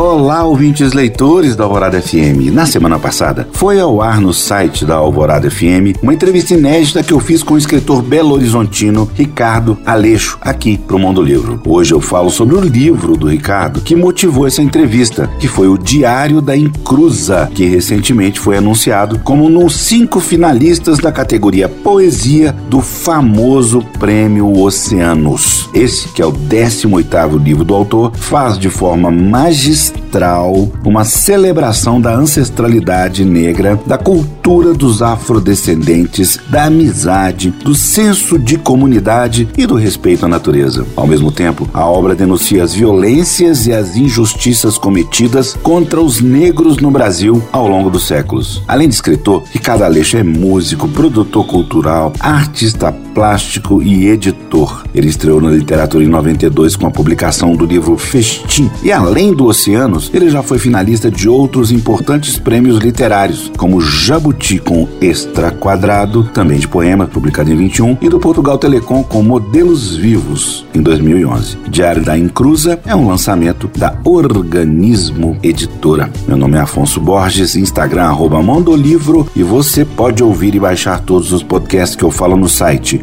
Olá, ouvintes leitores da Alvorada FM. Na semana passada, foi ao ar no site da Alvorada FM uma entrevista inédita que eu fiz com o escritor belo-horizontino Ricardo Aleixo, aqui pro Mundo Livro. Hoje eu falo sobre o livro do Ricardo que motivou essa entrevista, que foi o Diário da Incruza, que recentemente foi anunciado como um dos cinco finalistas da categoria Poesia do famoso Prêmio Oceanos. Esse, que é o 18º livro do autor, faz de forma magistral ancestral, uma celebração da ancestralidade negra, da cultura dos afrodescendentes, da amizade, do senso de comunidade e do respeito à natureza. Ao mesmo tempo, a obra denuncia as violências e as injustiças cometidas contra os negros no Brasil ao longo dos séculos. Além de escritor, Ricardo Aleixo é músico, produtor cultural, artista plástico e editor. Ele estreou na literatura em 92 com a publicação do livro Festim. E além do Oceano, anos, ele já foi finalista de outros importantes prêmios literários, como Jabuti com Extra Quadrado, também de poemas, publicado em 21, e do Portugal Telecom com Modelos Vivos, em 2011. Diário da Incruza é um lançamento da Organismo Editora. Meu nome é Afonso Borges, Instagram arroba Mondolivro, e você pode ouvir e baixar todos os podcasts que eu falo no site